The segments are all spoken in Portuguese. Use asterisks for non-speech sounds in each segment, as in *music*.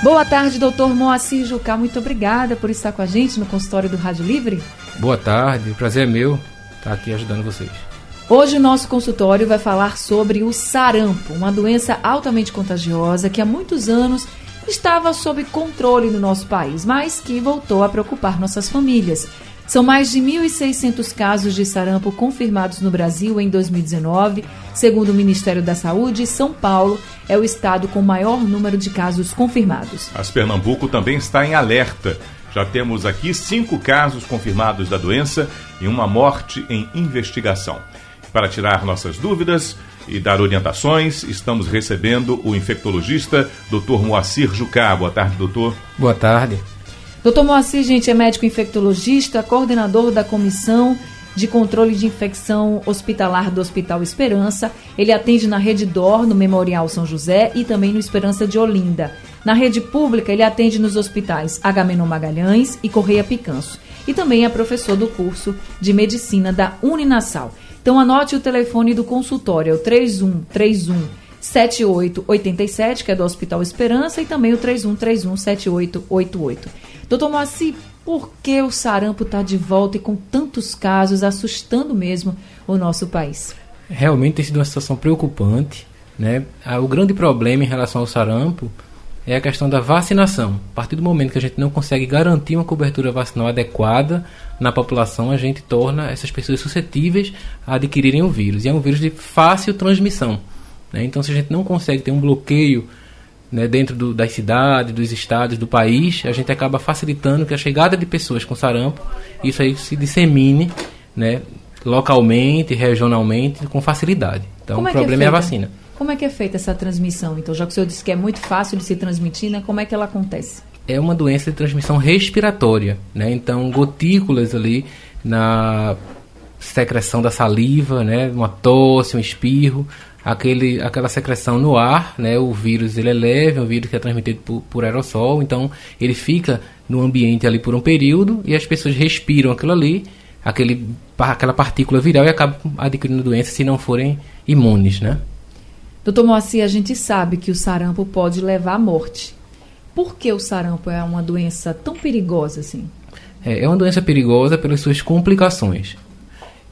Boa tarde, doutor Moacir Jucá. Muito obrigada por estar com a gente no consultório do Rádio Livre. Boa tarde, prazer é meu estar aqui ajudando vocês. Hoje o nosso consultório vai falar sobre o sarampo, uma doença altamente contagiosa que há muitos anos estava sob controle no nosso país, mas que voltou a preocupar nossas famílias. São mais de 1.600 casos de sarampo confirmados no Brasil em 2019. Segundo o Ministério da Saúde, São Paulo é o estado com maior número de casos confirmados. As Pernambuco também está em alerta. Já temos aqui cinco casos confirmados da doença e uma morte em investigação. Para tirar nossas dúvidas e dar orientações, estamos recebendo o infectologista Dr. Moacir Jucá. Boa tarde, doutor. Boa tarde. Doutor Moacir, gente, é médico infectologista, coordenador da Comissão de Controle de Infecção Hospitalar do Hospital Esperança. Ele atende na Rede DOR, no Memorial São José e também no Esperança de Olinda. Na rede pública, ele atende nos hospitais Agamenon Magalhães e Correia Picanço. E também é professor do curso de Medicina da Uninasal. Então anote o telefone do consultório, é o 3131 7887, que é do Hospital Esperança, e também o 3131 7888. Doutor Moacir, por que o sarampo está de volta e com tantos casos, assustando mesmo o nosso país? Realmente tem sido uma situação preocupante. Né? O grande problema em relação ao sarampo é a questão da vacinação. A partir do momento que a gente não consegue garantir uma cobertura vacinal adequada na população, a gente torna essas pessoas suscetíveis a adquirirem o vírus. E é um vírus de fácil transmissão. Né? Então, se a gente não consegue ter um bloqueio né, dentro do, das cidades, dos estados, do país, a gente acaba facilitando que a chegada de pessoas com sarampo, isso aí se dissemine né, localmente, regionalmente, com facilidade. Então, como o é, é problema é, é, a vacina. Como é que é feita essa transmissão? Então, já que o senhor disse que é muito fácil de se transmitir, né, como é que ela acontece? É uma doença de transmissão respiratória, né? Então, gotículas ali na secreção da saliva, né? Uma tosse, um espirro, aquele, aquela secreção no ar, né? O vírus ele é leve, é um vírus que é transmitido por, por aerossol, então ele fica no ambiente ali por um período e as pessoas respiram aquilo ali, aquele, aquela partícula viral e acabam adquirindo doença se não forem imunes, né? Doutor Moacir, a gente sabe que o sarampo pode levar à morte. Por que o sarampo é uma doença tão perigosa assim? É, é uma doença perigosa pelas suas complicações,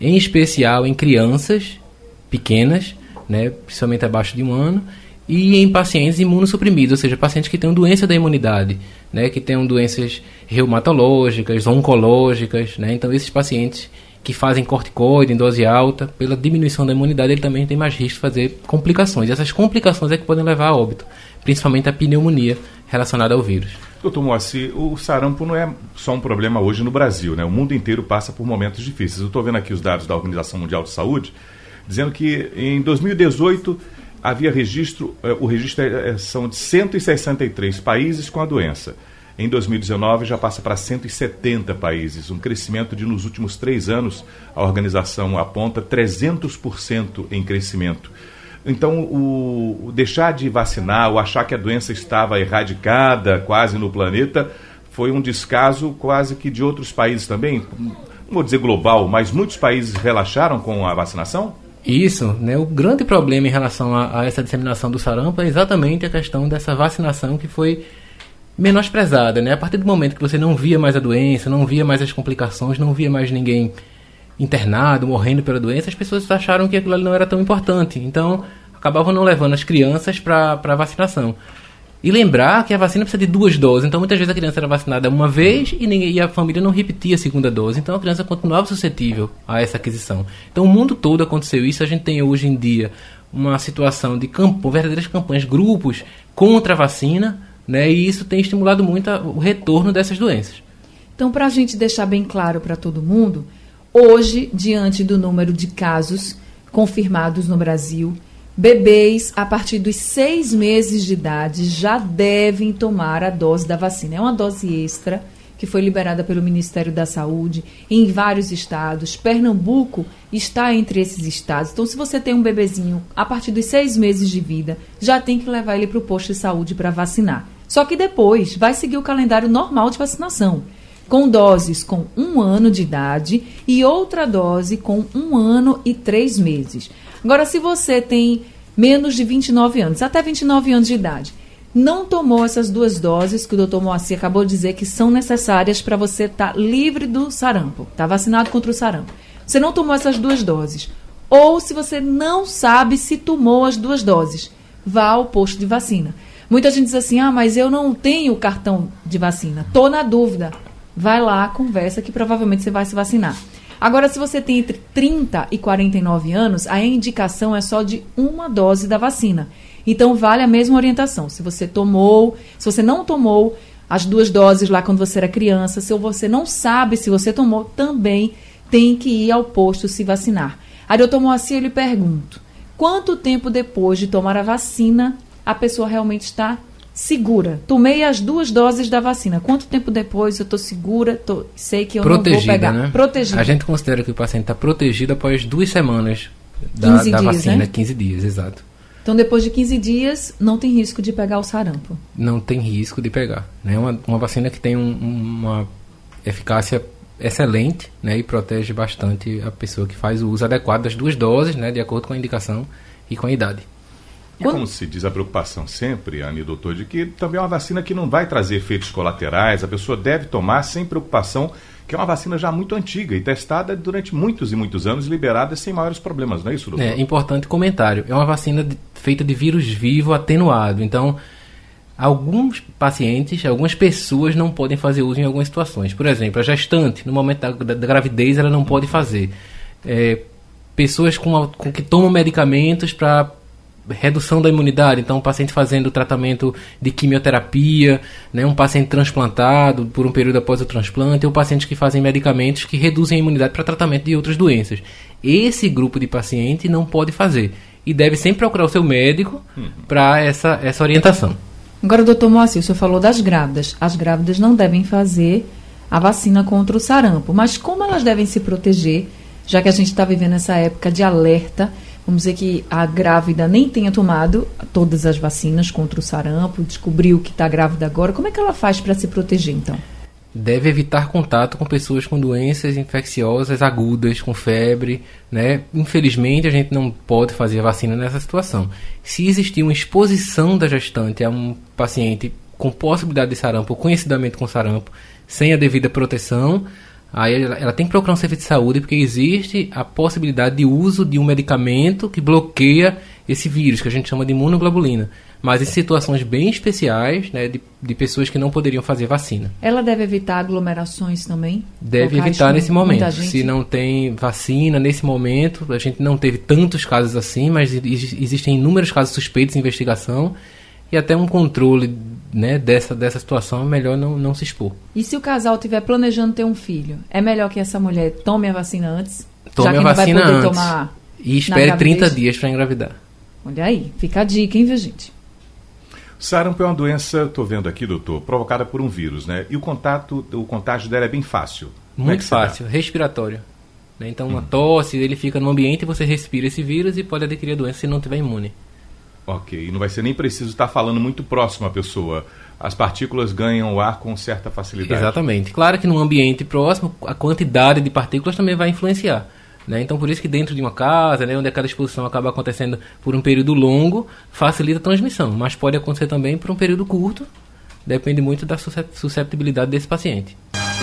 em especial em crianças pequenas, né, principalmente abaixo de um ano, e em pacientes imunossuprimidos, ou seja, pacientes que têm doença da imunidade, né, que têm doenças reumatológicas, oncológicas, né, então esses pacientes que fazem corticoide em dose alta, pela diminuição da imunidade, ele também tem mais risco de fazer complicações. E essas complicações é que podem levar a óbito, principalmente a pneumonia relacionada ao vírus. Doutor Moacir, o sarampo não é só um problema hoje no Brasil, né? O mundo inteiro passa por momentos difíceis. Eu estou vendo aqui os dados da Organização Mundial de Saúde, dizendo que em 2018 havia registro, eh, o registro é, é, são de 163 países com a doença. Em 2019 já passa para 170 países, um crescimento de nos últimos três anos, a organização aponta 300% em crescimento. Então, o, o, deixar de vacinar, ou achar que a doença estava erradicada quase no planeta, foi um descaso quase que de outros países também. Não vou dizer global, mas muitos países relaxaram com a vacinação? Isso, né? O grande problema em relação a, a, essa disseminação do sarampo é exatamente a questão dessa vacinação que foi menosprezada, né? A partir do momento que você não via mais a doença, não via mais as complicações, não via mais ninguém internado, morrendo pela doença, as pessoas acharam que aquilo não era tão importante. Então, acabavam não levando as crianças para a vacinação. E lembrar que a vacina precisa de duas doses. Então, muitas vezes a criança era vacinada uma vez e, ninguém, e a família não repetia a segunda dose. Então, a criança continuava suscetível a essa aquisição. Então, o mundo todo aconteceu isso. A gente tem hoje em dia uma situação de campo, verdadeiras campanhas, grupos contra a vacina, né? E isso tem estimulado muito a, o retorno dessas doenças. Então, para a gente deixar bem claro para todo mundo, hoje, diante do número de casos confirmados no Brasil, Bebês a partir dos seis meses de idade já devem tomar a dose da vacina. É uma dose extra que foi liberada pelo Ministério da Saúde em vários estados. Pernambuco está entre esses estados. Então, se você tem um bebezinho a partir dos seis meses de vida, já tem que levar ele para o posto de saúde para vacinar. Só que depois vai seguir o calendário normal de vacinação, com doses com um ano de idade e outra dose com um ano e três meses. Agora, se você tem menos de 29 anos, até 29 anos de idade, não tomou essas duas doses que o doutor Moacir acabou de dizer que são necessárias para você estar tá livre do sarampo, está vacinado contra o sarampo. Você não tomou essas duas doses. Ou se você não sabe se tomou as duas doses, vá ao posto de vacina. Muita gente diz assim: ah, mas eu não tenho cartão de vacina. Tô na dúvida. Vai lá, conversa que provavelmente você vai se vacinar. Agora, se você tem entre 30 e 49 anos, a indicação é só de uma dose da vacina. Então, vale a mesma orientação. Se você tomou, se você não tomou as duas doses lá quando você era criança, se você não sabe se você tomou, também tem que ir ao posto se vacinar. Aí, doutor Moacir, eu lhe pergunto: quanto tempo depois de tomar a vacina a pessoa realmente está segura. Tomei as duas doses da vacina. Quanto tempo depois eu estou segura? Tô, sei que eu protegida, não vou pegar. Né? Protegida. A gente considera que o paciente está protegido após duas semanas da, da dias, vacina, né? 15 dias, exato. Então, depois de 15 dias, não tem risco de pegar o sarampo? Não tem risco de pegar. É né? uma, uma vacina que tem um, uma eficácia excelente né? e protege bastante a pessoa que faz o uso adequado das duas doses, né? de acordo com a indicação e com a idade. E Quando... como se diz a preocupação sempre, Anne, doutor, de que também é uma vacina que não vai trazer efeitos colaterais, a pessoa deve tomar sem preocupação, que é uma vacina já muito antiga e testada durante muitos e muitos anos, liberada sem maiores problemas, não é isso, doutor? É, importante comentário. É uma vacina de, feita de vírus vivo atenuado, então alguns pacientes, algumas pessoas não podem fazer uso em algumas situações. Por exemplo, a gestante, no momento da, da, gravidez, ela não pode fazer. É, pessoas com, com que tomam medicamentos para redução da imunidade, então um paciente fazendo tratamento de quimioterapia, né, um paciente transplantado por um período após o transplante, ou pacientes que fazem medicamentos que reduzem a imunidade para tratamento de outras doenças. Esse grupo de paciente não pode fazer e deve sempre procurar o seu médico uhum. para essa, essa orientação. Agora, doutor Moacir, o senhor falou das grávidas. As grávidas não devem fazer a vacina contra o sarampo, mas como elas devem se proteger, já que a gente está vivendo essa época de alerta vamos dizer que a grávida nem tenha tomado todas as vacinas contra o sarampo, descobriu que está grávida agora, como é que ela faz para se proteger então? Deve evitar contato com pessoas com doenças infecciosas agudas, com febre, né? Infelizmente a gente não pode fazer vacina nessa situação. Se existir uma exposição da gestante a um paciente com possibilidade de sarampo, conhecidamente com sarampo, sem a devida proteção, Aí ela, ela, tem que procurar um serviço de saúde porque existe a possibilidade de uso de um medicamento que bloqueia esse vírus, que a gente chama de imunoglobulina. Mas em situações bem especiais, né, de, de pessoas que não poderiam fazer vacina. Ela deve evitar aglomerações também? Deve evitar nesse momento. Se não tem vacina nesse momento, a gente não teve tantos casos assim, mas existem inúmeros casos suspeitos em investigação e até um controle né, dessa, dessa situação é melhor não, não se expor. E se o casal estiver planejando ter um filho, é melhor que essa mulher tome a vacina antes? Tome já que a vacina vai poder antes. Tomar e espere 30 dias para engravidar. Olha aí, fica a dica, hein, viu, gente? Sarampo é uma doença, estou vendo aqui, doutor, provocada por um vírus, né? E o contato, o contágio dela é bem fácil. É Muito é fácil, respiratório. Né? Então, uma hum. tosse, ele fica no ambiente, você respira esse vírus e pode adquirir a doença se não tiver imune. Ok, não vai ser nem preciso estar falando muito próximo à pessoa. As partículas ganham o ar com certa facilidade. Exatamente. Claro que num ambiente próximo, a quantidade de partículas também vai influenciar. Né? Então, por isso que dentro de uma casa, né, onde aquela exposição acaba acontecendo por um período longo, facilita a transmissão. Mas pode acontecer também por um período curto. Depende muito da susceptibilidade desse paciente.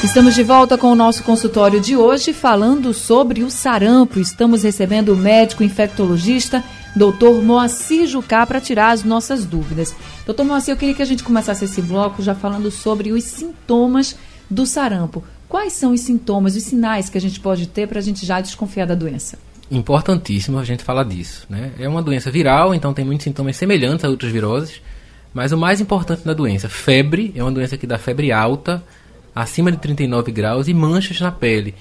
Estamos de volta com o nosso consultório de hoje, falando sobre o sarampo. Estamos recebendo o médico infectologista doutor Moacir Jucá para tirar as nossas dúvidas. Doutor Moacir, eu queria que a gente começasse esse bloco já falando sobre os sintomas do sarampo. Quais são os sintomas, os sinais que a gente pode ter para a gente já desconfiar da doença? Importantíssimo a gente falar disso. Né? É uma doença viral, então tem muitos sintomas semelhantes a outras viroses, mas o mais importante da doença, febre, é uma doença que dá febre alta, acima de 39 graus e manchas na pele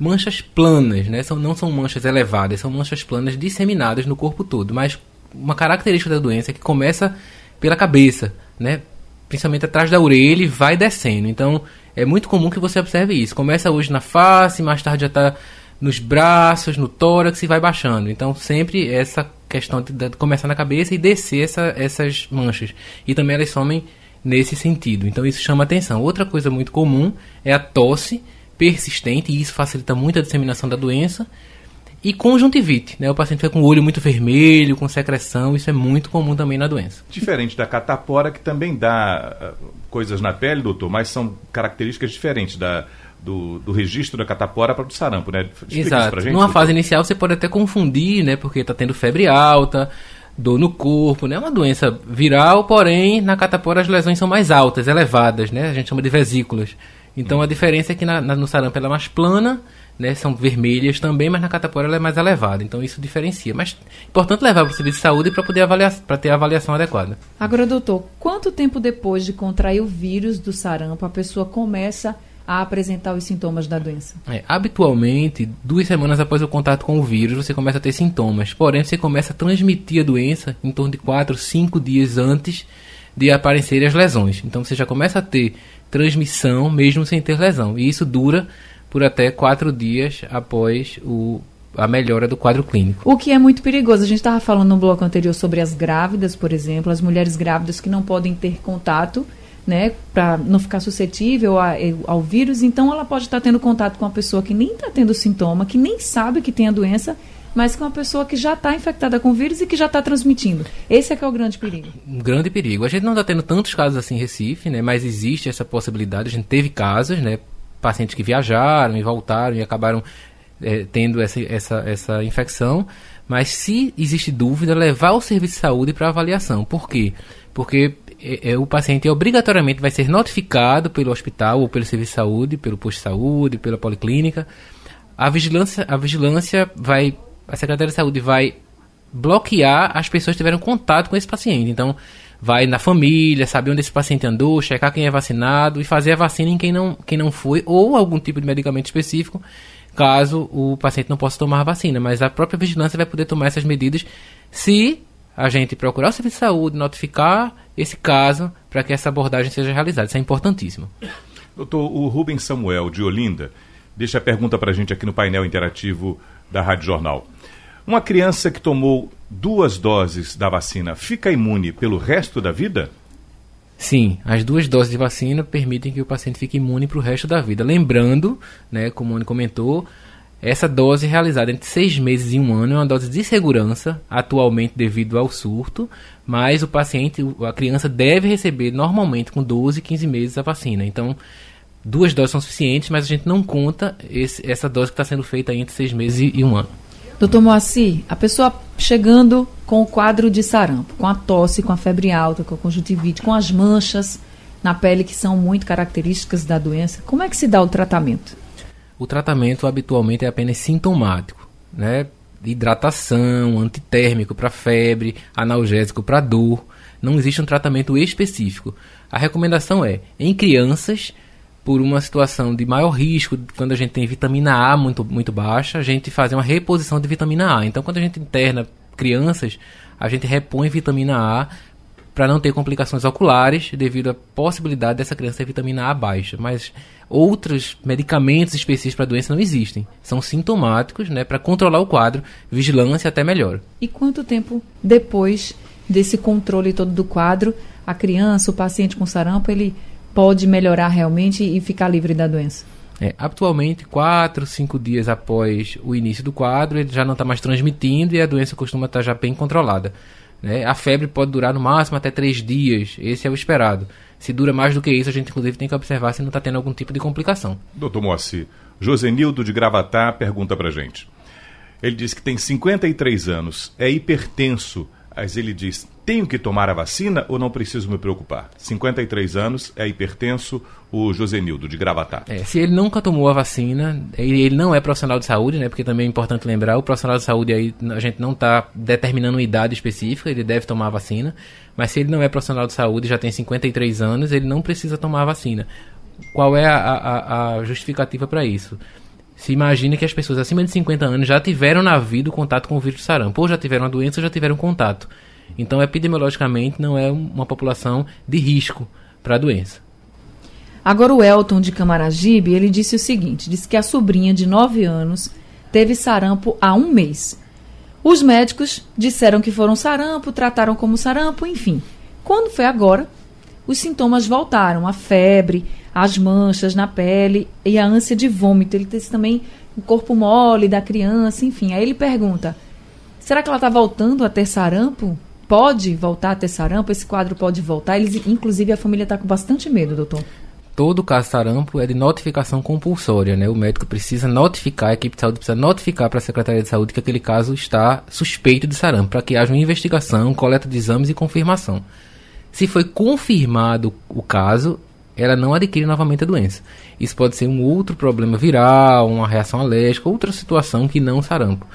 manchas planas, né? São, não são manchas elevadas, são manchas planas disseminadas no corpo todo. Mas uma característica da doença que começa pela cabeça, né? Principalmente atrás da orelha e vai descendo. Então, é muito comum que você observe isso. Começa hoje na face, mais tarde já está nos braços, no tórax e vai baixando. Então, sempre essa questão de começar na cabeça e descer essa, essas manchas. E também elas somem nesse sentido. Então, isso chama atenção. Outra coisa muito comum é a tosse persistente, e isso facilita muito a disseminação da doença. E conjuntivite, né? O paciente fica com o olho muito vermelho, com secreção, isso é muito comum também na doença. Diferente da catapora, que também dá uh, coisas na pele, doutor, mas são características diferentes da, do, do registro da catapora para o sarampo, né? Explica Exato. Gente, Numa doutor. fase inicial você pode até confundir, né? Porque está tendo febre alta, dor no corpo, né? É uma doença viral, porém na catapora as lesões são mais altas, elevadas, né? A gente chama de vesículas. Então a diferença é que na, na, no sarampo ela é mais plana né, são vermelhas também, mas na catapora ela é mais elevada, então isso diferencia. Mas é importante levar para o serviço de saúde para poder avaliar, para ter a avaliação adequada. Agora, doutor, quanto tempo depois de contrair o vírus do sarampo a pessoa começa a apresentar os sintomas da doença? É, habitualmente, duas semanas após o contato com o vírus, você começa a ter sintomas. Porém, você começa a transmitir a doença em torno de quatro, cinco dias antes de aparecerem as lesões. Então, você já começa a ter transmissão mesmo sem ter lesão. E isso dura por até quatro dias após o, a melhora do quadro clínico. O que é muito perigoso. A gente estava falando no bloco anterior sobre as grávidas, por exemplo, as mulheres grávidas que não podem ter contato, né, para não ficar suscetível a, ao vírus. Então, ela pode estar tendo contato com uma pessoa que nem está tendo sintoma, que nem sabe que tem a doença, mas com uma pessoa que já está infectada com vírus e que já está transmitindo. Esse é que é o grande perigo. Um grande perigo. A gente não está tendo tantos casos assim em Recife, né? Mas existe essa possibilidade. A gente teve casos, né? pacientes que viajaram e voltaram e acabaram é, tendo essa, essa, essa infecção. Mas se existe dúvida, levar ao serviço de saúde para avaliação. Por quê? Porque é, é, o paciente obrigatoriamente vai ser notificado pelo hospital ou pelo serviço de saúde, pelo posto de saúde, pela policlínica. A vigilância, a vigilância vai, a Secretaria de Saúde vai bloquear as pessoas que tiveram contato com esse paciente. Então, vai na família, saber onde esse paciente andou, checar quem é vacinado e fazer a vacina em quem não, quem não foi, ou algum tipo de medicamento específico, caso o paciente não possa tomar a vacina. Mas a própria vigilância vai poder tomar essas medidas se a gente procurar o serviço de saúde, notificar esse caso para que essa abordagem seja realizada. Isso é importantíssimo. Doutor, o Rubens Samuel, de Olinda, deixa a pergunta para a gente aqui no painel interativo da Rádio Jornal. Uma criança que tomou duas doses da vacina fica imune pelo resto da vida? Sim, as duas doses de vacina permitem que o paciente fique imune para o resto da vida. Lembrando, né, como o Moni comentou, essa dose realizada entre seis meses e um ano é uma dose de segurança, atualmente devido ao surto, mas o paciente, a criança deve receber normalmente com 12, 15 meses a vacina. Então, duas doses são suficientes, mas a gente não conta esse, essa dose que está sendo feita entre seis meses e, e um ano. Doutor Moacir, a pessoa chegando com o quadro de sarampo, com a tosse, com a febre alta, com a conjuntivite, com as manchas na pele que são muito características da doença, como é que se dá o tratamento? O tratamento habitualmente é apenas sintomático, né? Hidratação, antitérmico para febre, analgésico para dor. Não existe um tratamento específico. A recomendação é, em crianças, por uma situação de maior risco, quando a gente tem vitamina A muito, muito baixa, a gente fazer uma reposição de vitamina A. Então, quando a gente interna crianças, a gente repõe vitamina A para não ter complicações oculares devido à possibilidade dessa criança ter vitamina A baixa. Mas outros medicamentos específicos para a doença não existem. São sintomáticos, né, para controlar o quadro, vigilância até melhor. E quanto tempo depois desse controle todo do quadro, a criança, o paciente com sarampo, ele pode melhorar realmente e ficar livre da doença? É, atualmente, 4, 5 dias após o início do quadro, ele já não está mais transmitindo e a doença costuma estar tá já bem controlada. Né? A febre pode durar no máximo até 3 dias, esse é o esperado. Se dura mais do que isso, a gente inclusive tem que observar se não está tendo algum tipo de complicação. Doutor Moacir, Josenildo de Gravatá pergunta para gente. Ele diz que tem 53 anos, é hipertenso, mas ele diz: tenho que tomar a vacina ou não preciso me preocupar? 53 anos, é hipertenso, o Josenildo, de Gravatá. É, se ele nunca tomou a vacina, ele, ele, não é profissional de saúde, né? Porque também é importante lembrar, o profissional de saúde aí, a gente não está determinando uma idade específica, ele deve tomar a vacina. Mas se ele não é profissional de saúde, já tem 53 anos, ele não precisa tomar a vacina. Qual é a, a, a justificativa para isso? Se imagina que as pessoas acima de 50 anos já tiveram na vida o contato com o vírus do sarampo, ou já tiveram a doença ou já tiveram contato. Então, epidemiologicamente, não é uma população de risco para a doença. Agora, o Elton de Camaragibe, ele disse o seguinte, disse que a sobrinha de 9 anos teve sarampo há um mês. Os médicos disseram que foram sarampo, trataram como sarampo, enfim. Quando foi agora, os sintomas voltaram, a febre, as manchas na pele e a ânsia de vômito. Ele disse também o corpo mole da criança, enfim. Aí ele pergunta: será que ela está voltando a ter sarampo? Pode voltar a ter sarampo? Esse quadro pode voltar? Eles, inclusive, a família está com bastante medo, doutor. Todo caso de sarampo é de notificação compulsória, né? O médico precisa notificar, a equipe de saúde precisa notificar para a Secretaria de Saúde que aquele caso está suspeito de sarampo, para que haja uma investigação, coleta de exames e confirmação. Se foi confirmado o caso, ela não adquire novamente a doença. Isso pode ser um outro problema viral, uma reação alérgica, outra situação que não sarampo.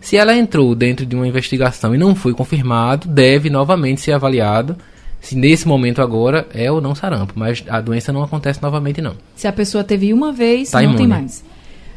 Se ela entrou dentro de uma investigação e não foi confirmado, deve novamente ser avaliado se nesse momento agora é ou não sarampo, mas a doença não acontece novamente não. Se a pessoa teve uma vez, tá não imune. tem mais.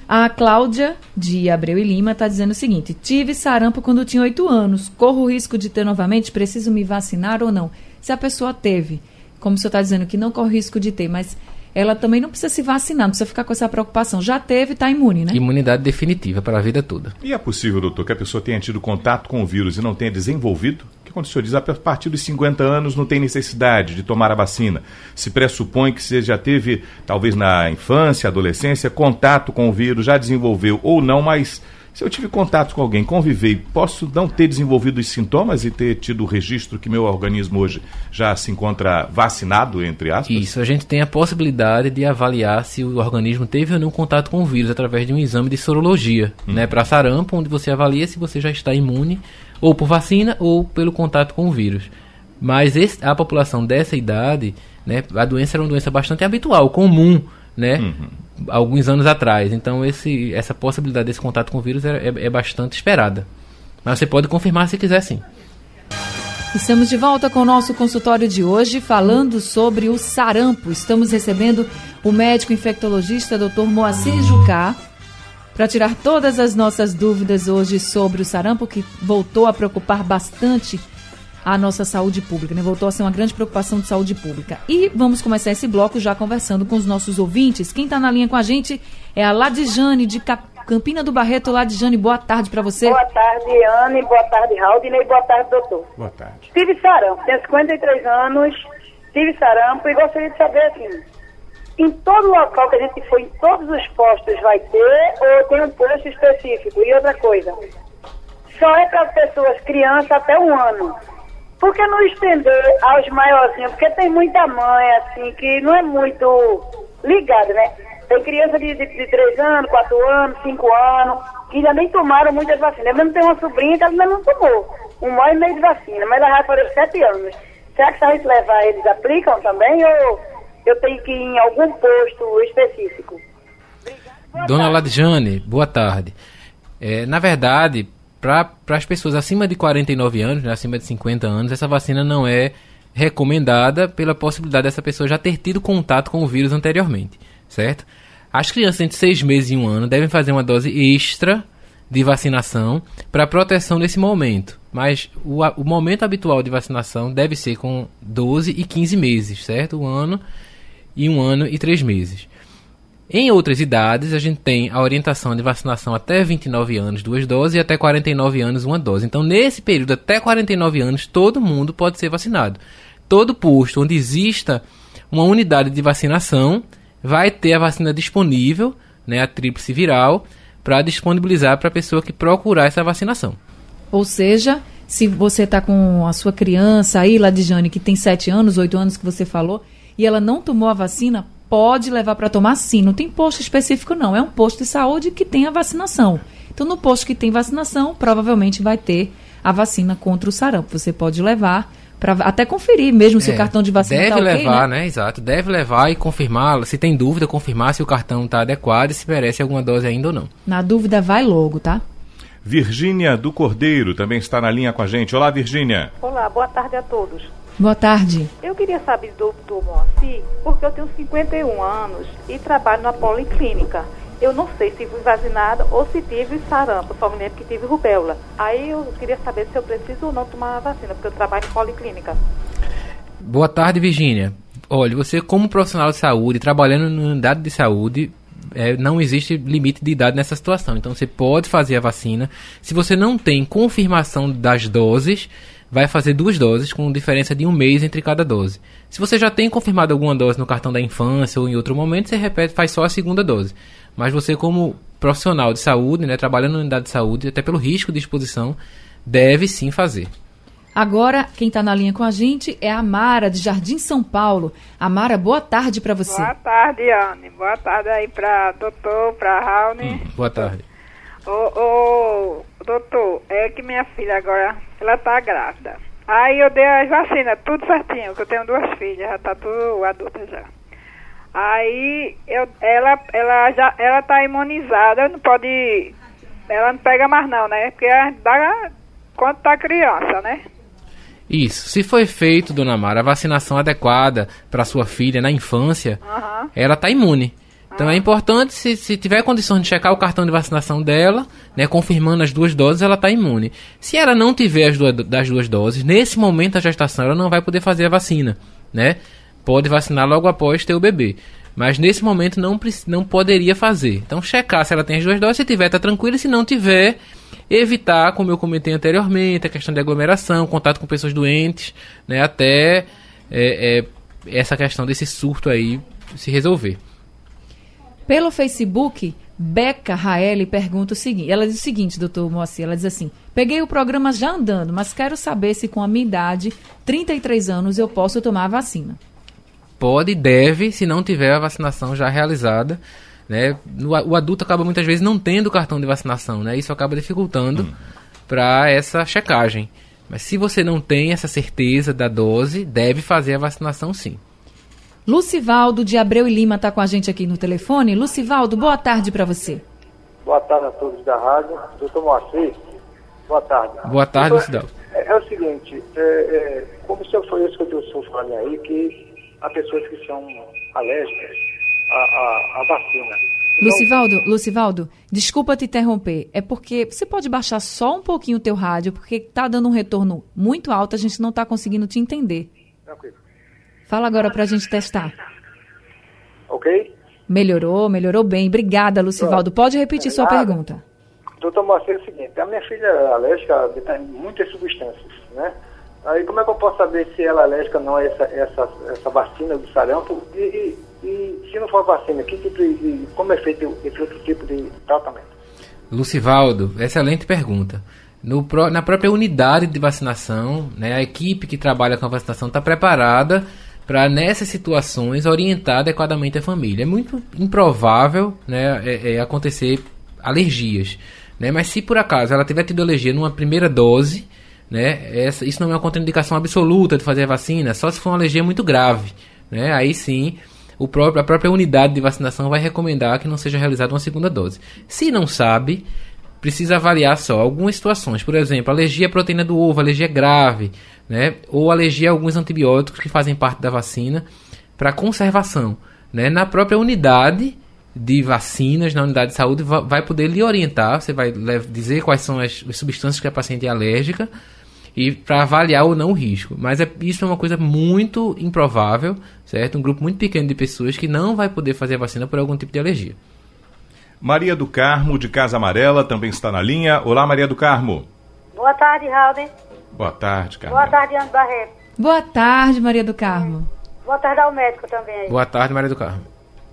A Cláudia de Abreu e Lima está dizendo o seguinte: tive sarampo quando tinha 8 anos. Corro o risco de ter novamente? Preciso me vacinar ou não? Se a pessoa teve, como o senhor está dizendo, que não corre risco de ter, mas ela também não precisa se vacinar, não precisa ficar com essa preocupação. Já teve, está imune, né? Imunidade definitiva para a vida toda. E é possível, doutor, que a pessoa tenha tido contato com o vírus e não tenha desenvolvido? Que quando o senhor diz, a partir dos 50 anos não tem necessidade de tomar a vacina. Se pressupõe que você já teve, talvez na infância, adolescência, contato com o vírus, já desenvolveu ou não, mas se eu tive contato com alguém, convivei, posso não ter desenvolvido os sintomas e ter tido o registro que meu organismo hoje já se encontra vacinado, entre aspas? Isso, a gente tem a possibilidade de avaliar se o organismo teve ou não contato com o vírus através de um exame de sorologia, hum. né, para sarampo, onde você avalia se você já está imune ou por vacina ou pelo contato com o vírus. Mas esse, a população dessa idade, né, a doença era uma doença bastante habitual, comum, né? Uhum. Alguns anos atrás. Então esse, essa possibilidade desse contato com o vírus é, é, é bastante esperada. Mas você pode confirmar se quiser sim. Estamos de volta com o nosso consultório de hoje, falando sobre o sarampo. Estamos recebendo o médico infectologista Dr. Moacir Jucá para tirar todas as nossas dúvidas hoje sobre o sarampo, que voltou a preocupar bastante a nossa saúde pública, né? Voltou a ser uma grande preocupação de saúde pública. E vamos começar esse bloco já conversando com os nossos ouvintes. Quem está na linha com a gente é a Ladijane de Cap Campina do Barreto. Ladijane, boa tarde para você. Boa tarde, Anne. Boa tarde, Raudinei. Boa tarde, doutor. Boa tarde. Tive sarampo, tenho 53 anos, tive sarampo e gostaria de saber, assim, em todo local que a gente for, em todos os postos vai ter ou tem um posto específico? E outra coisa, só é para pessoas crianças até um ano. Por que não estender aos maiorzinhos? Porque tem muita mãe, assim, que não é muito ligada, né? Tem criança de, de, de 3 anos, 4 anos, 5 anos, que ainda nem tomaram muitas vacinas. Eu mesmo tenho uma sobrinha que ela ainda não tomou um mês e meio de vacina, mas ela já fazer 7 anos. Será que se a gente levar, eles aplicam também ou eu tenho que ir em algum posto específico? Dona Ladjane, boa tarde. É, na verdade, para as pessoas acima de 49 anos, né, acima de 50 anos, essa vacina não é recomendada pela possibilidade dessa pessoa já ter tido contato com o vírus anteriormente, certo? As crianças entre 6 meses e 1 ano devem fazer uma dose extra de vacinação para proteção nesse momento. Mas o, o momento habitual de vacinação deve ser com 12 e 15 meses, certo? Um ano e um ano e três meses. Em outras idades, a gente tem a orientação de vacinação até 29 anos, duas doses, e até 49 anos, uma dose. Então, nesse período, até 49 anos, todo mundo pode ser vacinado. Todo posto onde exista uma unidade de vacinação vai ter a vacina disponível, né, a tríplice viral, para disponibilizar para a pessoa que procurar essa vacinação. Ou seja, se você está com a sua criança aí, Ladijane, que tem 7 anos, 8 anos que você falou, e ela não tomou a vacina, pode levar para tomar sim. Não tem posto específico, não. É um posto de saúde que tem a vacinação. Então, no posto que tem vacinação, provavelmente vai ter a vacina contra o sarampo. Você pode levar para até conferir mesmo se é, o cartão de vacina deve tá okay, levar, né? né? Exato, deve levar e confirmar, se tem dúvida, confirmar se o cartão está adequado e se merece alguma dose ainda ou não. Na dúvida, vai logo, tá? Virgínia do Cordeiro também está na linha com a gente. Olá, Virgínia. Olá, boa tarde a todos. Boa tarde. Eu queria saber do doutor Moacir, porque eu tenho 51 anos e trabalho na policlínica. eu não sei se fui vacinada ou se tive sarampo, só me lembro que tive rubéola. Aí eu queria saber se eu preciso ou não tomar a vacina, porque eu trabalho em policlínica. Boa tarde, Virgínia. Olha, você como profissional de saúde, trabalhando na unidade de saúde, é, não existe limite de idade nessa situação. Então você pode fazer a vacina. Se você não tem confirmação das doses, vai fazer duas doses com diferença de um mês entre cada dose. Se você já tem confirmado alguma dose no cartão da infância ou em outro momento, você repete, faz só a segunda dose. Mas você como profissional de saúde, né, trabalhando na unidade de saúde, até pelo risco de exposição, deve sim fazer. Agora, quem está na linha com a gente é a Mara, de Jardim São Paulo. Amara, boa tarde para você. Boa tarde, Anne. Boa tarde aí para doutor, para Raul. Hum, boa tarde. Ô, ô, doutor, é que minha filha agora, ela tá grávida. Aí eu dei as vacinas, tudo certinho, que eu tenho duas filhas, já tá tudo adulta já. Aí eu, ela, ela já ela tá imunizada, não pode. Ela não pega mais não, né? Porque dá quando tá criança, né? Isso. Se foi feito, dona Mara, a vacinação adequada para sua filha na infância, uhum. ela está imune. Então é importante, se, se tiver condições de checar o cartão de vacinação dela, né, confirmando as duas doses, ela está imune. Se ela não tiver as duas, das duas doses, nesse momento da gestação, ela não vai poder fazer a vacina, né? Pode vacinar logo após ter o bebê. Mas nesse momento não, não poderia fazer. Então checar se ela tem as duas doses, se tiver, tá tranquilo, se não tiver, evitar, como eu comentei anteriormente, a questão de aglomeração, contato com pessoas doentes, né, até é, é, essa questão desse surto aí se resolver. Pelo Facebook, Beca Raeli pergunta o seguinte: ela diz o seguinte, doutor Moacir, ela diz assim: peguei o programa já andando, mas quero saber se com a minha idade, 33 anos, eu posso tomar a vacina. Pode, deve, se não tiver a vacinação já realizada. Né? O, adulto acaba muitas vezes não tendo cartão de vacinação, né? Isso acaba dificultando hum. para essa checagem. Mas se você não tem essa certeza da dose, deve fazer a vacinação sim. Lucivaldo de Abreu e Lima está com a gente aqui no telefone. Lucivaldo, boa tarde para você. Boa tarde a todos da rádio. Doutor Moacir, boa tarde. Boa tarde, Lucivaldo. É, é, o seguinte, é, é, como o senhor foi isso que eu estou falando aí, que há pessoas que são alérgicas à, à, à vacina. Então, Lucivaldo, Lucivaldo, desculpa te interromper. É porque você pode baixar só um pouquinho o teu rádio, porque está dando um retorno muito alto, a gente não está conseguindo te entender. Tranquilo. Fala agora para a gente testar. Ok? Melhorou, melhorou bem. Obrigada, Lucivaldo. Pode repetir sua pergunta. Doutor Marcelo, é o seguinte, a minha filha é alérgica a muitas substâncias, né? Aí como é que eu posso saber se ela é alérgica ou não a essa, essa, essa vacina do sarampo? E, e, e se não for vacina, que tipo de, como é feito esse outro tipo de tratamento? Lucivaldo, excelente pergunta. No, na própria unidade de vacinação, né, a equipe que trabalha com a vacinação está preparada para, nessas situações, orientar adequadamente a família. É muito improvável né, é, é acontecer alergias. Né, mas se por acaso ela tiver tido alergia numa primeira dose, né? Essa, isso não é uma contraindicação absoluta de fazer a vacina, só se for uma alergia muito grave. Né? Aí sim, o próprio, a própria unidade de vacinação vai recomendar que não seja realizada uma segunda dose. Se não sabe, precisa avaliar só algumas situações. Por exemplo, alergia à proteína do ovo, alergia grave, né? ou alergia a alguns antibióticos que fazem parte da vacina para conservação. Né? Na própria unidade de vacinas, na unidade de saúde, vai poder lhe orientar, você vai dizer quais são as, as substâncias que a paciente é alérgica e para avaliar ou não o risco. Mas é, isso é uma coisa muito improvável, certo? Um grupo muito pequeno de pessoas que não vai poder fazer a vacina por algum tipo de alergia. Maria do Carmo, de Casa Amarela, também está na linha. Olá, Maria do Carmo. Boa tarde, Raul. Boa tarde, Carmo. Boa tarde, Ana Barreto. Boa tarde, Maria do Carmo. Boa tarde ao médico também. Aí. Boa tarde, Maria do Carmo.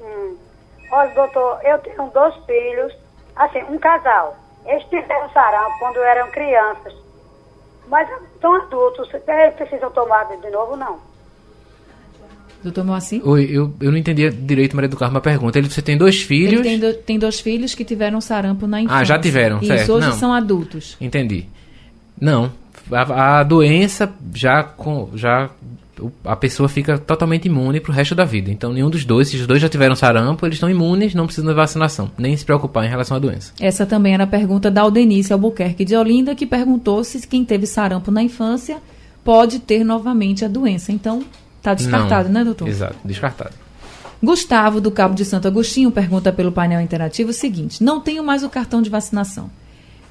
Hum. Olha, doutor, eu tenho dois filhos, assim, um casal. Eles tiveram sarampo quando eram crianças. Mas são adultos, eles precisam tomar de novo, não. Doutor Moacir? Oi, eu, eu não entendi direito, Maria do Carmo, a pergunta. Ele, você tem dois filhos? Ele tem, do, tem dois filhos que tiveram sarampo na infância. Ah, já tiveram, Isso, certo. hoje não. são adultos. Entendi. Não, a, a doença já, com, já a pessoa fica totalmente imune para o resto da vida. Então, nenhum dos dois, se os dois já tiveram sarampo, eles estão imunes, não precisam de vacinação, nem se preocupar em relação à doença. Essa também era a pergunta da Aldenice Albuquerque de Olinda, que perguntou se quem teve sarampo na infância pode ter novamente a doença. Então, está descartado, não, né, doutor? Exato, descartado. Gustavo, do Cabo de Santo Agostinho, pergunta pelo painel interativo o seguinte: Não tenho mais o cartão de vacinação,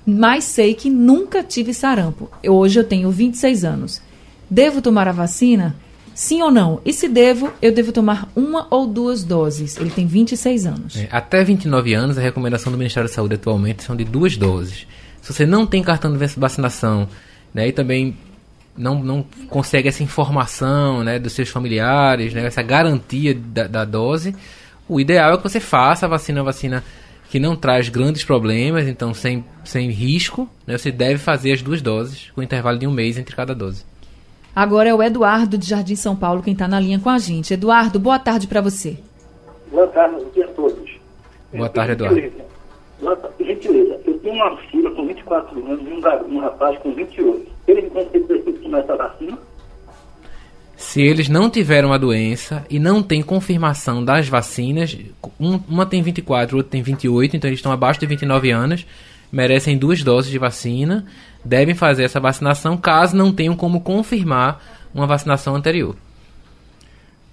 mas sei que nunca tive sarampo. Hoje eu tenho 26 anos. Devo tomar a vacina? Sim ou não? E se devo, eu devo tomar uma ou duas doses. Ele tem 26 anos. É, até 29 anos, a recomendação do Ministério da Saúde atualmente são de duas doses. Se você não tem cartão de vacinação né, e também não, não consegue essa informação né, dos seus familiares, né, essa garantia da, da dose, o ideal é que você faça a vacina, a vacina que não traz grandes problemas, então sem, sem risco, né, você deve fazer as duas doses, com intervalo de um mês entre cada dose. Agora é o Eduardo de Jardim São Paulo quem está na linha com a gente. Eduardo, boa tarde para você. Boa tarde a todos. Boa tarde, Eduardo. Gentileza. Gentileza. Eu tenho uma filha com 24 anos e um, um rapaz com 28. Eles vão ter que tomar essa vacina? Se eles não tiveram a doença e não tem confirmação das vacinas, um, uma tem 24, outra tem 28, então eles estão abaixo de 29 anos, merecem duas doses de vacina, devem fazer essa vacinação caso não tenham como confirmar uma vacinação anterior.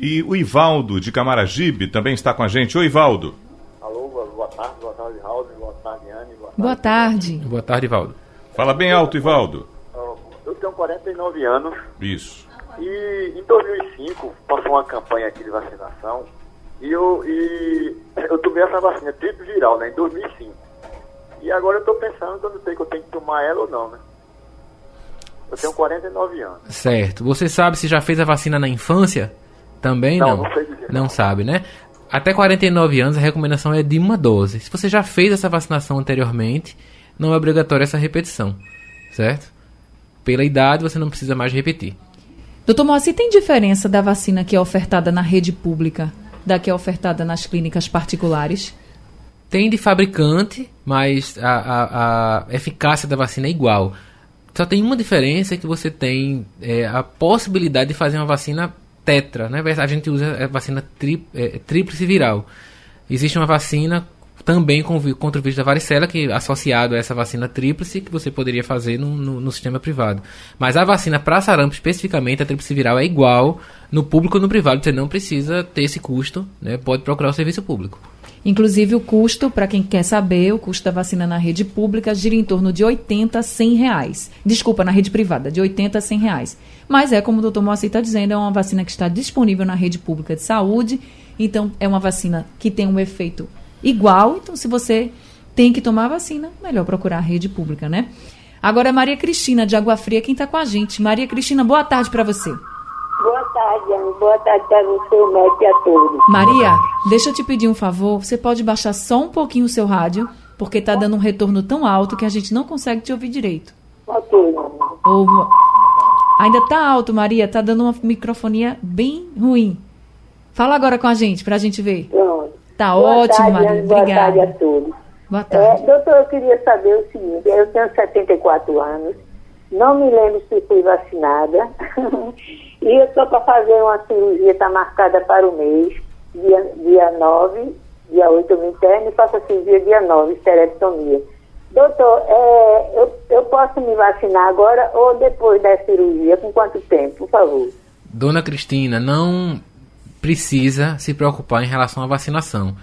E o Ivaldo de Camaragibe também está com a gente. Oi, Ivaldo. Alô, boa tarde, boa tarde, Raul, boa tarde, Anne. Boa, boa tarde. Boa tarde, Ivaldo. Fala bem alto, Ivaldo. Eu tenho 49 anos. Isso. E em 2005 passou uma campanha aqui de vacinação e eu, e eu tomei essa vacina triple viral, né, em 2005. E agora eu estou pensando eu não sei que eu tenho que tomar ela ou não, né? Eu tenho 49 anos. Certo. Você sabe se já fez a vacina na infância? Também não? Não, não sei dizer. Não, não sabe, né? Até 49 anos a recomendação é de uma dose. Se você já fez essa vacinação anteriormente, não é obrigatória essa repetição, certo? Pela idade você não precisa mais repetir. Doutor Moacir, tem diferença da vacina que é ofertada na rede pública da que é ofertada nas clínicas particulares? Tem de fabricante, mas a, a, a eficácia da vacina é igual. Só tem uma diferença que você tem é, a possibilidade de fazer uma vacina tetra, né? A gente usa a vacina tri, é, tríplice viral. Existe uma vacina também contra o vírus da varicela, que associado a essa vacina tríplice, que você poderia fazer no, no, no sistema privado. Mas a vacina para sarampo, especificamente, a tríplice viral, é igual no público ou no privado. Você não precisa ter esse custo, né? pode procurar o serviço público. Inclusive, o custo, para quem quer saber, o custo da vacina na rede pública gira em torno de 80 a 100 reais. Desculpa, na rede privada, de 80 a 100 reais. Mas é como o doutor Moacir está dizendo, é uma vacina que está disponível na rede pública de saúde. Então, é uma vacina que tem um efeito igual. Então, se você tem que tomar a vacina, melhor procurar a rede pública, né? Agora é Maria Cristina, de Água Fria, quem está com a gente. Maria Cristina, boa tarde para você. Boa tarde, Anne. Boa tarde para você, o médico e a todos. Maria, deixa eu te pedir um favor. Você pode baixar só um pouquinho o seu rádio, porque está dando um retorno tão alto que a gente não consegue te ouvir direito. Ok, Ou... Ainda está alto, Maria. Está dando uma microfonia bem ruim. Fala agora com a gente, para a gente ver. Pronto. Tá boa ótimo, tarde, Maria. Anne. Obrigada. Boa tarde a todos. Boa tarde. É, doutor, eu queria saber o seguinte. Eu tenho 74 anos. Não me lembro se fui vacinada. *laughs* e eu estou para fazer uma cirurgia, está marcada para o mês, dia, dia 9, dia 8 eu me interno e faço a cirurgia dia 9, esterectomia. Doutor, é, eu, eu posso me vacinar agora ou depois da cirurgia? Com quanto tempo, por favor? Dona Cristina, não precisa se preocupar em relação à vacinação.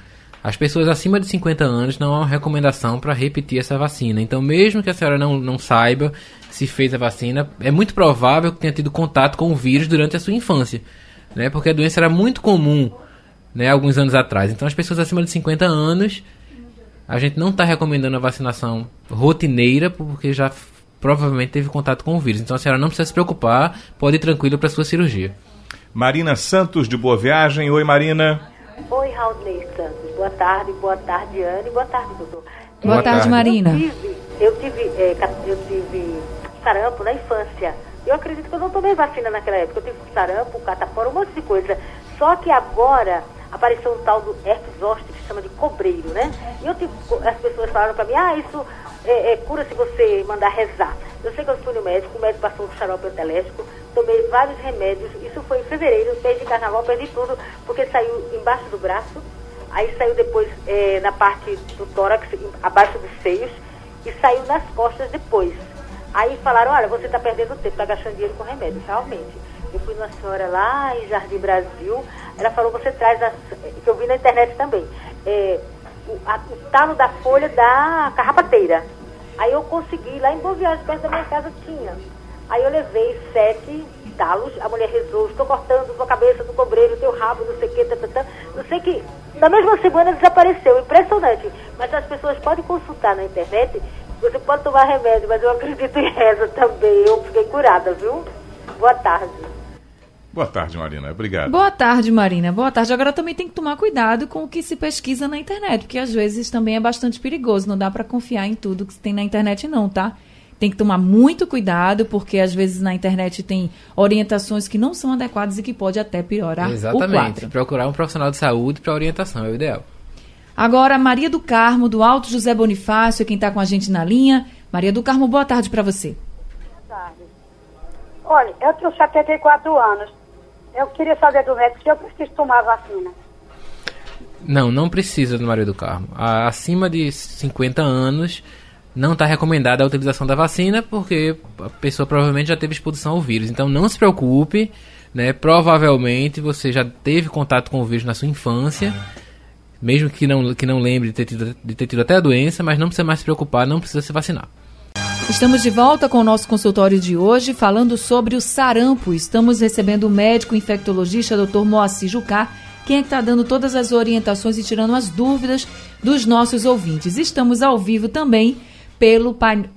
As pessoas acima de 50 anos não há uma recomendação para repetir essa vacina. Então, mesmo que a senhora não, não saiba se fez a vacina, é muito provável que tenha tido contato com o vírus durante a sua infância, né? Porque a doença era muito comum, né, alguns anos atrás. Então, as pessoas acima de 50 anos, a gente não está recomendando a vacinação rotineira, porque já provavelmente teve contato com o vírus. Então, a senhora não precisa se preocupar, pode ir tranquilo para sua cirurgia. Marina Santos, de Boa Viagem. Oi, Marina. Oi, Raulney Santos. Boa tarde, boa tarde, Anne. Boa tarde, doutor. Boa, Boa tarde, tarde. Marina. Eu tive, eu tive, é, eu tive sarampo na infância. Eu acredito que eu não tomei vacina naquela época. Eu tive sarampo, catapora, um monte de coisa. Só que agora apareceu um tal do herpes zoster que chama de cobreiro, né? E eu tive, as pessoas falaram pra mim, ah, isso é, é cura se você mandar rezar. Eu sei que eu fui no médico, o médico passou um xarope anteléstico, tomei vários remédios. Isso foi em fevereiro, mês de carnaval, perdi tudo, porque saiu embaixo do braço, aí saiu depois é, na parte do tórax, abaixo dos seios, e saiu nas costas depois. Aí falaram, olha, você está perdendo tempo, está gastando dinheiro com remédio, realmente. Eu fui numa senhora lá em Jardim Brasil, ela falou, você traz, a, que eu vi na internet também, é, o, a, o talo da folha da carrapateira. Aí eu consegui, lá em Boa Viagem, perto da minha casa, tinha. Aí eu levei sete talos, a mulher rezou, estou cortando sua cabeça do cobreiro, teu rabo, não sei o que, tá, tá, tá. não sei que. Na mesma semana desapareceu, impressionante. Mas as pessoas podem consultar na internet, você pode tomar remédio, mas eu acredito em reza também. Eu fiquei curada, viu? Boa tarde. Boa tarde, Marina. Obrigado. Boa tarde, Marina. Boa tarde. Agora também tem que tomar cuidado com o que se pesquisa na internet, porque às vezes também é bastante perigoso. Não dá para confiar em tudo que tem na internet, não, tá? Tem que tomar muito cuidado, porque às vezes na internet tem orientações que não são adequadas e que pode até piorar Exatamente. o quadro. Procurar um profissional de saúde para orientação é o ideal. Agora, Maria do Carmo, do Alto José Bonifácio, é quem está com a gente na linha. Maria do Carmo, boa tarde para você. Boa tarde. Olha, eu tenho 74 anos. Eu queria saber do médico se eu preciso tomar vacina. Não, não precisa Maria do Carmo. A- Acima de 50 anos não está recomendada a utilização da vacina porque a pessoa provavelmente já teve exposição ao vírus. Então não se preocupe, né? Provavelmente você já teve contato com o vírus na sua infância, mesmo que não, que não lembre de ter, tido, de ter tido até a doença, mas não precisa mais se preocupar, não precisa se vacinar. Estamos de volta com o nosso consultório de hoje, falando sobre o sarampo. Estamos recebendo o médico infectologista Dr. Moacir Jucá, quem é que está dando todas as orientações e tirando as dúvidas dos nossos ouvintes. Estamos ao vivo também pelo,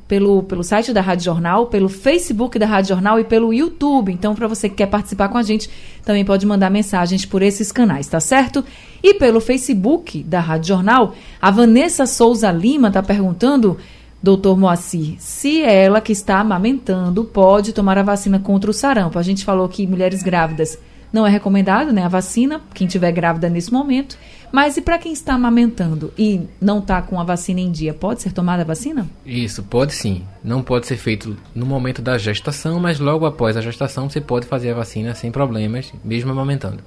pelo, pelo site da Rádio Jornal, pelo Facebook da Rádio Jornal e pelo YouTube. Então, para você que quer participar com a gente, também pode mandar mensagens por esses canais, tá certo? E pelo Facebook da Rádio Jornal, a Vanessa Souza Lima está perguntando doutor Moacir, se ela que está amamentando pode tomar a vacina contra o sarampo. A gente falou que mulheres grávidas não é recomendado, né, a vacina, quem tiver grávida nesse momento. Mas e para quem está amamentando e não está com a vacina em dia, pode ser tomada a vacina? Isso, pode sim. Não pode ser feito no momento da gestação, mas logo após a gestação você pode fazer a vacina sem problemas, mesmo amamentando.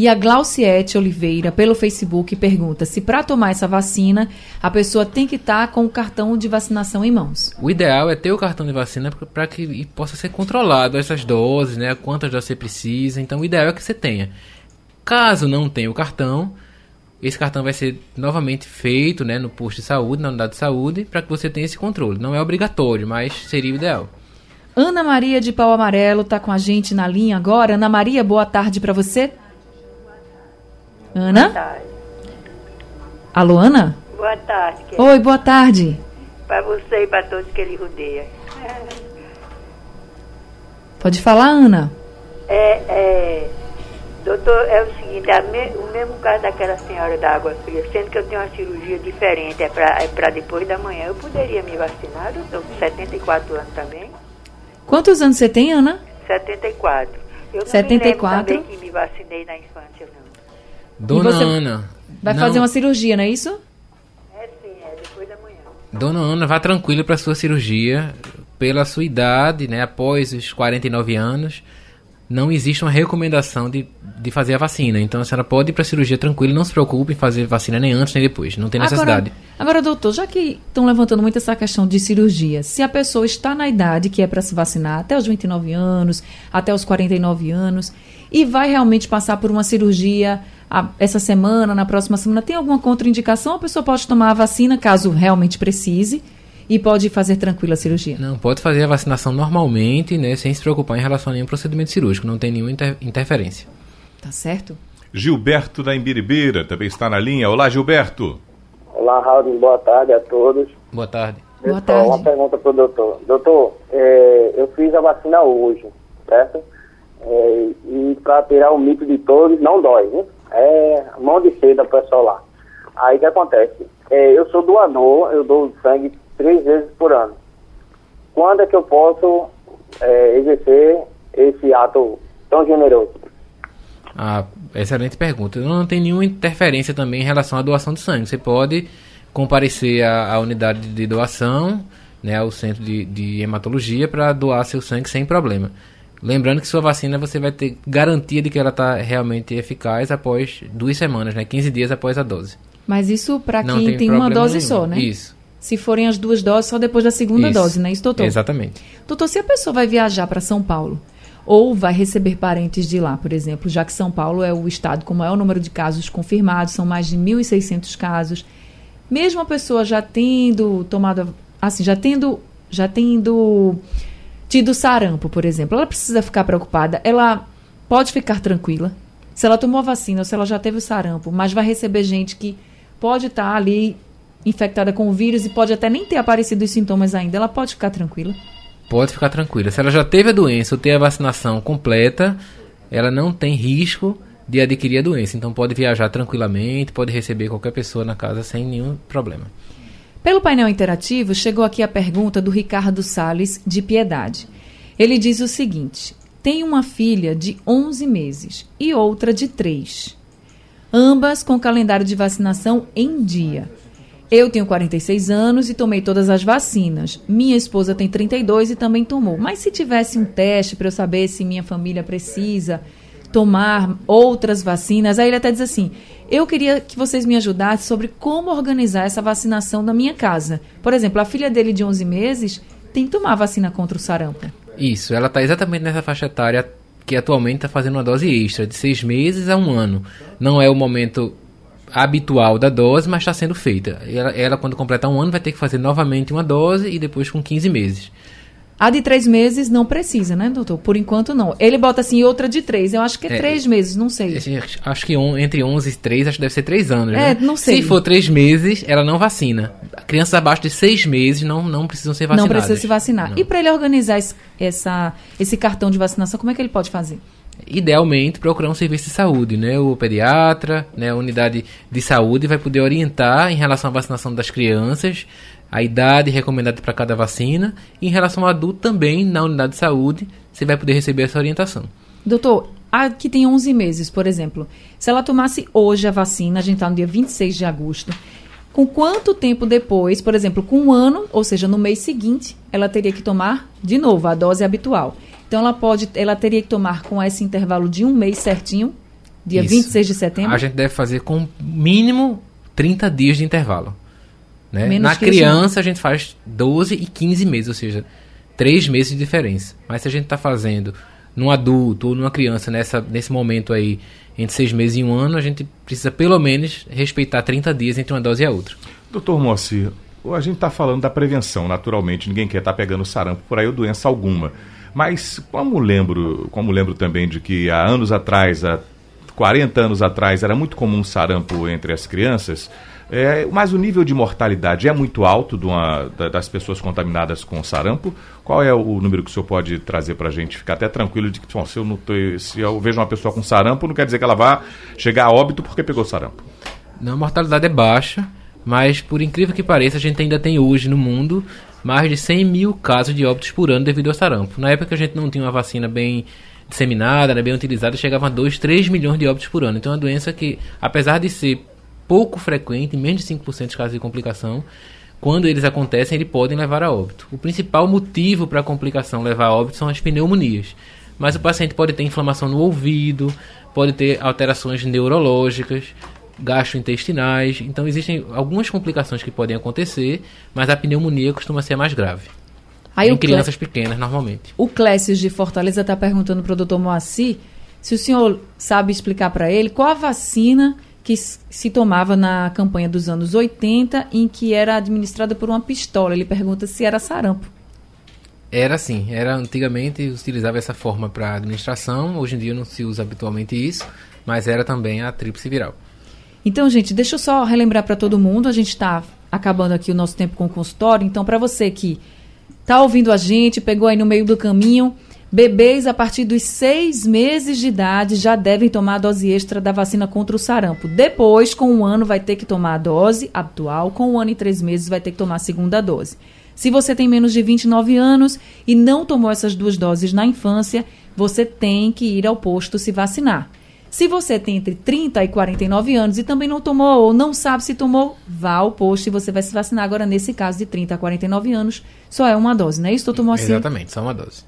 E a Glauciete Oliveira, pelo Facebook, pergunta se para tomar essa vacina a pessoa tem que estar com o cartão de vacinação em mãos. O ideal é ter o cartão de vacina para que possa ser controlado essas doses, né? Quantas doses você precisa. Então, o ideal é que você tenha. Caso não tenha o cartão, esse cartão vai ser novamente feito, né, no posto de saúde, na unidade de saúde, para que você tenha esse controle. Não é obrigatório, mas seria o ideal. Ana Maria de Pau Amarelo está com a gente na linha agora. Ana Maria, boa tarde para você. Ana? Boa tarde. Alô, Ana? Boa tarde. que- Oi, boa tarde. Para você e para todos que ele rodeia. Pode falar, Ana. É, é, doutor, é o seguinte, me- o mesmo caso daquela senhora da água fria, sendo que eu tenho uma cirurgia diferente, é para é pra depois da manhã, eu poderia me vacinar, doutor, com 74 anos também? Quantos anos você tem, Ana? 74. Eu não 74. me lembro também que me vacinei na infância, não. Dona você Ana. Vai não- fazer uma cirurgia, não é isso? É sim, é depois da manhã. Dona Ana, vá tranquila para sua cirurgia. Pela sua idade, né, após os 49 anos, não existe uma recomendação de, de fazer a vacina. Então a senhora pode ir para a cirurgia tranquila, não se preocupe em fazer vacina nem antes nem depois. Não tem necessidade. Agora, agora, doutor, já que estão levantando muito essa questão de cirurgia, se a pessoa está na idade que é para se vacinar, até os 29 anos, até os 49 anos, e vai realmente passar por uma cirurgia a- essa semana, na próxima semana, tem alguma contraindicação? A pessoa pode tomar a vacina caso realmente precise e pode fazer tranquila a cirurgia. Não, pode fazer a vacinação normalmente, né, sem se preocupar em relação a nenhum procedimento cirúrgico. Não tem nenhuma inter- interferência. Tá certo? Gilberto da Imbiribeira também está na linha. Olá, Gilberto. Olá, Raul, boa tarde a todos. Boa tarde. Boa Pessoal, Uma pergunta para o doutor. Doutor, é, eu fiz a vacina hoje, certo? É, e para tirar o mito de todos, não dói, né? É mão de seda para pessoal lá. Aí o que acontece? É, eu sou doador, eu dou sangue três vezes por ano. Quando é que eu posso é, exercer esse ato tão generoso? Ah, excelente pergunta. Não tem nenhuma interferência também em relação à doação de sangue. Você pode comparecer à, à unidade de doação, né, ao centro de, de hematologia, para doar seu sangue sem problema. Lembrando que sua vacina você vai ter garantia de que ela está realmente eficaz após duas semanas, né, 15 dias após a dose. Mas isso para quem tem tem, uma dose nenhum. só, né? Isso. Se forem as duas doses, só depois da segunda Isso. dose, né? Isso, doutor? Exatamente. Doutor, se a pessoa vai viajar para São Paulo ou vai receber parentes de lá, por exemplo, já que São Paulo é o estado com o maior número de casos confirmados, são mais de 1.600 casos. Mesmo a pessoa já tendo tomado, assim, já tendo, já tendo tido sarampo, por exemplo, ela precisa ficar preocupada, ela pode ficar tranquila. Se ela tomou a vacina ou se ela já teve o sarampo, mas vai receber gente que pode estar ali infectada com o vírus e pode até nem ter aparecido os sintomas ainda, ela pode ficar tranquila? Pode ficar tranquila. Se ela já teve a doença ou tem a vacinação completa, ela não tem risco de adquirir a doença. Então pode viajar tranquilamente, pode receber qualquer pessoa na casa sem nenhum problema. Pelo painel interativo, chegou aqui a pergunta do Ricardo Sales de Piedade. Ele diz o seguinte: tem uma filha de 11 meses e outra de 3, ambas com calendário de vacinação em dia. Eu tenho 46 anos e tomei todas as vacinas. Minha esposa tem 32 e também tomou. Mas se tivesse um teste para eu saber se minha família precisa tomar outras vacinas, aí ele até diz assim: eu queria que vocês me ajudassem sobre como organizar essa vacinação na minha casa. Por exemplo, a filha dele de 11 meses tem que tomar vacina contra o sarampo. Isso, ela está exatamente nessa faixa etária que atualmente está fazendo uma dose extra, de seis meses a um ano. Não é o momento habitual da dose, mas está sendo feita. Ela, ela, quando completar um ano, vai ter que fazer novamente uma dose e depois com 15 meses. A de três meses não precisa, né, doutor? Por enquanto não. Ele bota assim outra de três. Eu acho que é, é três meses, não sei. Acho que on, entre 11 e 3, acho que deve ser três anos. É, né? não sei. Se for três meses, ela não vacina. Crianças abaixo de seis meses não, não precisam ser vacinadas. Não precisa se vacinar. Não. E para ele organizar esse, essa, esse cartão de vacinação, como é que ele pode fazer? idealmente procurar um serviço de saúde, né? O pediatra, né? A unidade de saúde vai poder orientar em relação à vacinação das crianças, a idade recomendada para cada vacina, e em relação ao adulto também, na unidade de saúde, você vai poder receber essa orientação. Doutor, a que tem 11 meses, por exemplo, se ela tomasse hoje a vacina, a gente está no dia 26 de agosto, com quanto tempo depois, por exemplo, com um ano, ou seja, no mês seguinte, ela teria que tomar de novo a dose habitual? Então ela pode, ela teria que tomar com esse intervalo de um mês certinho, dia Isso. 26 de setembro. A gente deve fazer com mínimo 30 dias de intervalo. Né? Na criança isso, a gente faz 12 e 15 meses, ou seja, 3 meses de diferença. Mas se a gente está fazendo num adulto ou numa criança nessa, nesse momento aí, entre 6 meses e um ano, a gente precisa pelo menos respeitar 30 dias entre uma dose e a outra. Doutor Moacir, a gente está falando da prevenção, naturalmente, ninguém quer estar tá pegando sarampo por aí ou doença alguma. Mas como lembro, como lembro também de que há anos atrás, há 40 anos atrás, era muito comum sarampo entre as crianças, é, mas o nível de mortalidade é muito alto uma, das pessoas contaminadas com sarampo. Qual é o número que o senhor pode trazer para a gente ficar até tranquilo de que bom, se, eu tô, se eu vejo uma pessoa com sarampo, não quer dizer que ela vá chegar a óbito porque pegou sarampo? Não, a mortalidade é baixa, mas por incrível que pareça, a gente ainda tem hoje no mundo mais de 100 mil casos de óbitos por ano devido ao sarampo. Na época que a gente não tinha uma vacina bem disseminada, bem utilizada, chegava a 2, 3 milhões de óbitos por ano. Então é uma doença que, apesar de ser pouco frequente, menos de 5% de casos de complicação, quando eles acontecem, eles podem levar a óbito. O principal motivo para a complicação levar a óbito são as pneumonias. Mas o paciente pode ter inflamação no ouvido, pode ter alterações neurológicas, gastrointestinais. Então existem algumas complicações que podem acontecer, mas a pneumonia costuma ser mais grave. Aí em crianças Cle... pequenas, normalmente. O Clécio de Fortaleza está perguntando para o doutor Moacir se o senhor sabe explicar para ele qual a vacina que se tomava na campanha dos anos 80 em que era administrada por uma pistola. Ele pergunta se era sarampo. Era sim, era antigamente utilizava essa forma para administração, hoje em dia não se usa habitualmente isso, mas era também a tríplice viral. Então, gente, deixa eu só relembrar para todo mundo, a gente está acabando aqui o nosso tempo com o consultório, então para você que está ouvindo a gente, pegou aí no meio do caminho, bebês a partir dos seis meses de idade já devem tomar a dose extra da vacina contra o sarampo. Depois, com um ano, vai ter que tomar a dose habitual, com um ano e três meses vai ter que tomar a segunda dose. Se você tem menos de 29 anos e não tomou essas duas doses na infância, você tem que ir ao posto se vacinar. Se você tem entre 30 e 49 anos e também não tomou ou não sabe se tomou, vá ao posto e você vai se vacinar. Agora, nesse caso de 30 a 49 anos, só é uma dose, não é isso, doutor Moacir? Exatamente, só uma dose.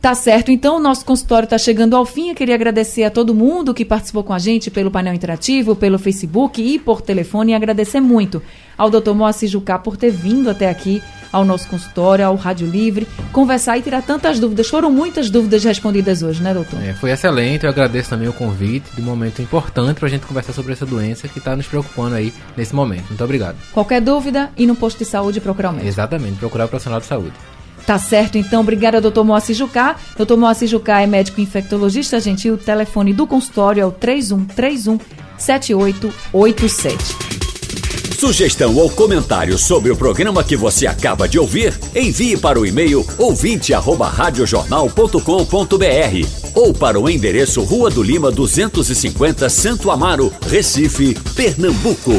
Tá certo, então o nosso consultório está chegando ao fim. Eu queria agradecer a todo mundo que participou com a gente pelo painel interativo, pelo Facebook e por telefone. E agradecer muito ao Dr. Moacir Jucá por ter vindo até aqui ao nosso consultório, ao Rádio Livre, conversar e tirar tantas dúvidas. Foram muitas dúvidas respondidas hoje, né, doutor? É, foi excelente. Eu agradeço também o convite de um momento importante para a gente conversar sobre essa doença que está nos preocupando aí nesse momento. Muito obrigado. Qualquer dúvida, ir no posto de saúde procurar o médico. Exatamente, procurar o profissional de saúde. Tá certo, então. Obrigada, doutor Moacir Jucá. Doutor Moacir Jucá é médico infectologista, gente. O telefone do consultório é o 3131 7887. Sugestão ou comentário sobre o programa que você acaba de ouvir, envie para o e-mail ouvinte@radiojornal.com.br ou para o endereço Rua do Lima 250, Santo Amaro, Recife, Pernambuco.